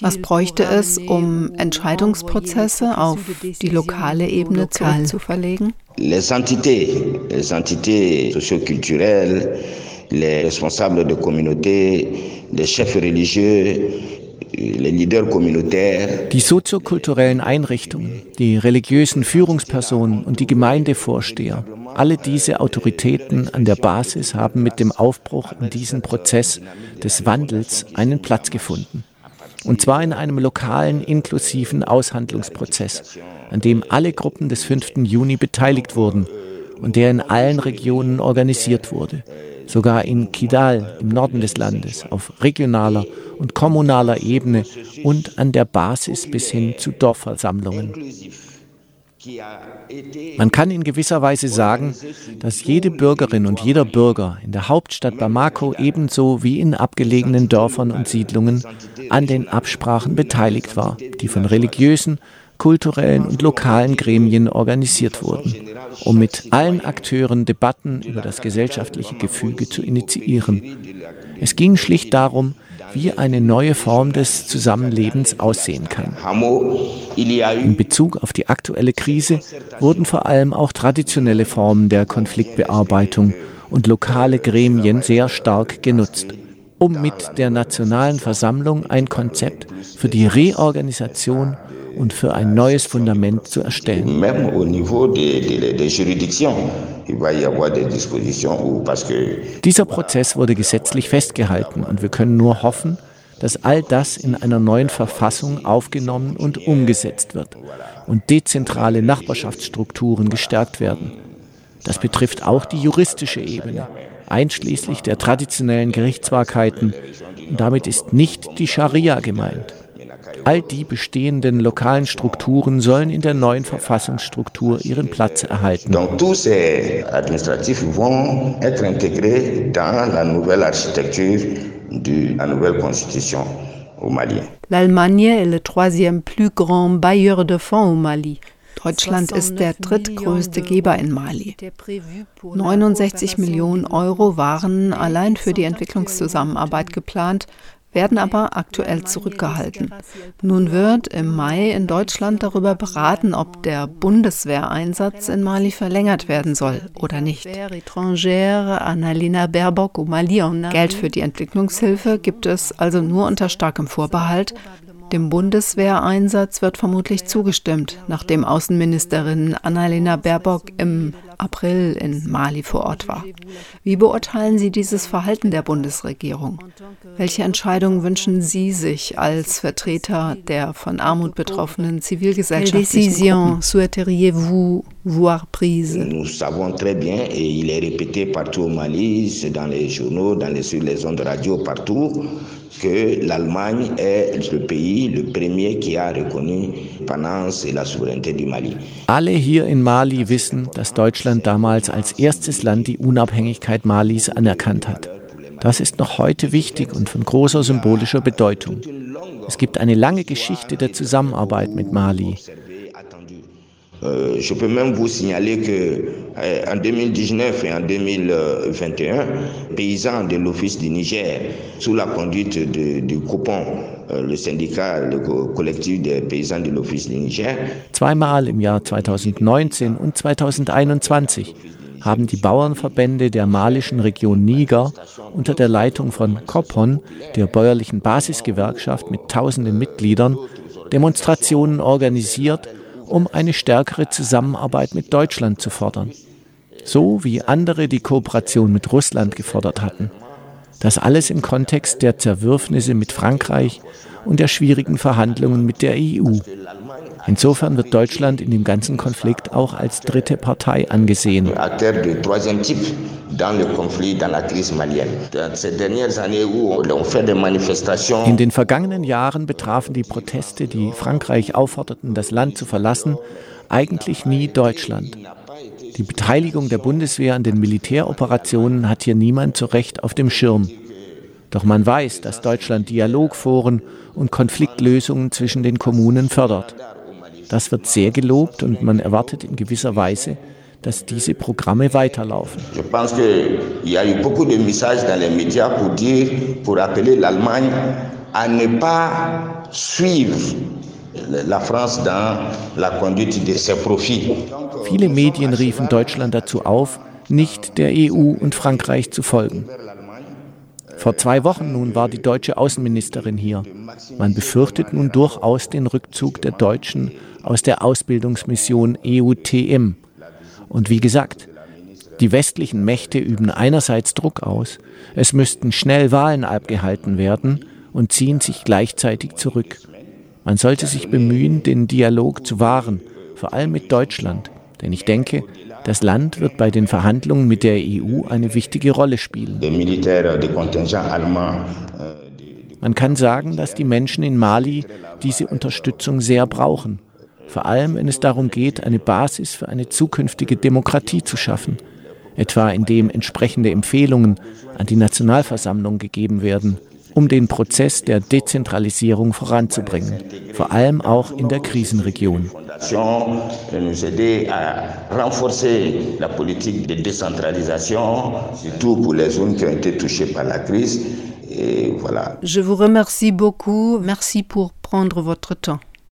Was bräuchte es, um Entscheidungsprozesse auf die lokale Ebene zurückzuverlegen? Les entités, les entités socioculturelles, les responsables de communauté, les chefs religieux, die soziokulturellen Einrichtungen, die religiösen Führungspersonen und die Gemeindevorsteher, alle diese Autoritäten an der Basis haben mit dem Aufbruch in diesen Prozess des Wandels einen Platz gefunden. Und zwar in einem lokalen, inklusiven Aushandlungsprozess, an dem alle Gruppen des 5. Juni beteiligt wurden und der in allen Regionen organisiert wurde sogar in Kidal im Norden des Landes auf regionaler und kommunaler Ebene und an der Basis bis hin zu Dorfversammlungen. Man kann in gewisser Weise sagen, dass jede Bürgerin und jeder Bürger in der Hauptstadt Bamako ebenso wie in abgelegenen Dörfern und Siedlungen an den Absprachen beteiligt war, die von religiösen, kulturellen und lokalen Gremien organisiert wurden, um mit allen Akteuren Debatten über das gesellschaftliche Gefüge zu initiieren. Es ging schlicht darum, wie eine neue Form des Zusammenlebens aussehen kann. In Bezug auf die aktuelle Krise wurden vor allem auch traditionelle Formen der Konfliktbearbeitung und lokale Gremien sehr stark genutzt, um mit der Nationalen Versammlung ein Konzept für die Reorganisation und für ein neues Fundament zu erstellen. Dieser Prozess wurde gesetzlich festgehalten und wir können nur hoffen, dass all das in einer neuen Verfassung aufgenommen und umgesetzt wird und dezentrale Nachbarschaftsstrukturen gestärkt werden. Das betrifft auch die juristische Ebene, einschließlich der traditionellen Gerichtsbarkeiten. Und damit ist nicht die Scharia gemeint. All die bestehenden lokalen Strukturen sollen in der neuen Verfassungsstruktur ihren Platz erhalten. Donc de la nouvelle constitution au Mali. L'Allemagne est le troisième plus grand bailleur de fonds au Mali. Deutschland ist der drittgrößte Geber in Mali. 69 Millionen Euro waren allein für die Entwicklungszusammenarbeit geplant, werden aber aktuell zurückgehalten. Nun wird im Mai in Deutschland darüber beraten, ob der Bundeswehreinsatz in Mali verlängert werden soll oder nicht. Geld für die Entwicklungshilfe gibt es also nur unter starkem Vorbehalt. Dem Bundeswehreinsatz wird vermutlich zugestimmt, nachdem Außenministerin Annalena Baerbock im April in Mali vor Ort war. Wie beurteilen Sie dieses Verhalten der Bundesregierung? Welche Entscheidungen wünschen Sie sich als Vertreter der von Armut betroffenen zivilgesellschaftlichen souhaiteriez-vous voir prise Nous savons très bien et il est répété partout au Mali, c'est dans les journaux, dans les, sur les ondes radio partout que l'Allemagne est le pays, le premier qui a reconnu l'indépendance et la souveraineté du Mali. Alle hier in Mali wissen, dass Deutschland damals als erstes Land die Unabhängigkeit Malis anerkannt hat. Das ist noch heute wichtig und von großer symbolischer Bedeutung. Es gibt eine lange Geschichte der Zusammenarbeit mit Mali. Euh, je peux même vous signaler que euh, en 2019 et en 2021, paysans de l'Office du Niger, sous la conduite du COPON, euh, le syndicat, le collectif des paysans de l'Office du Niger. Zweimal im Jahr 2019 und 2021 haben die Bauernverbände der malischen Region Niger unter der Leitung von COPON, der bäuerlichen Basisgewerkschaft mit tausenden Mitgliedern, Demonstrationen organisiert um eine stärkere Zusammenarbeit mit Deutschland zu fordern. So wie andere die Kooperation mit Russland gefordert hatten. Das alles im Kontext der Zerwürfnisse mit Frankreich und der schwierigen Verhandlungen mit der EU. Insofern wird Deutschland in dem ganzen Konflikt auch als dritte Partei angesehen. In den vergangenen Jahren betrafen die Proteste, die Frankreich aufforderten, das Land zu verlassen, eigentlich nie Deutschland. Die Beteiligung der Bundeswehr an den Militäroperationen hat hier niemand zu Recht auf dem Schirm. Doch man weiß, dass Deutschland Dialogforen und Konfliktlösungen zwischen den Kommunen fördert. Das wird sehr gelobt und man erwartet in gewisser Weise, dass diese Programme weiterlaufen. Ne la France dans la conduite de ses profits. Viele Medien riefen Deutschland dazu auf, nicht der EU und Frankreich zu folgen. Vor zwei Wochen nun war die deutsche Außenministerin hier. Man befürchtet nun durchaus den Rückzug der Deutschen aus der Ausbildungsmission EUTM. Und wie gesagt, die westlichen Mächte üben einerseits Druck aus, es müssten schnell Wahlen abgehalten werden und ziehen sich gleichzeitig zurück. Man sollte sich bemühen, den Dialog zu wahren, vor allem mit Deutschland, denn ich denke, das Land wird bei den Verhandlungen mit der EU eine wichtige Rolle spielen. Man kann sagen, dass die Menschen in Mali diese Unterstützung sehr brauchen, vor allem wenn es darum geht, eine Basis für eine zukünftige Demokratie zu schaffen. Etwa indem entsprechende Empfehlungen an die Nationalversammlung gegeben werden, um den Prozess der Dezentralisierung voranzubringen, vor allem auch in der Krisenregion. Je vous remercie beaucoup. Merci pour prendre votre temps.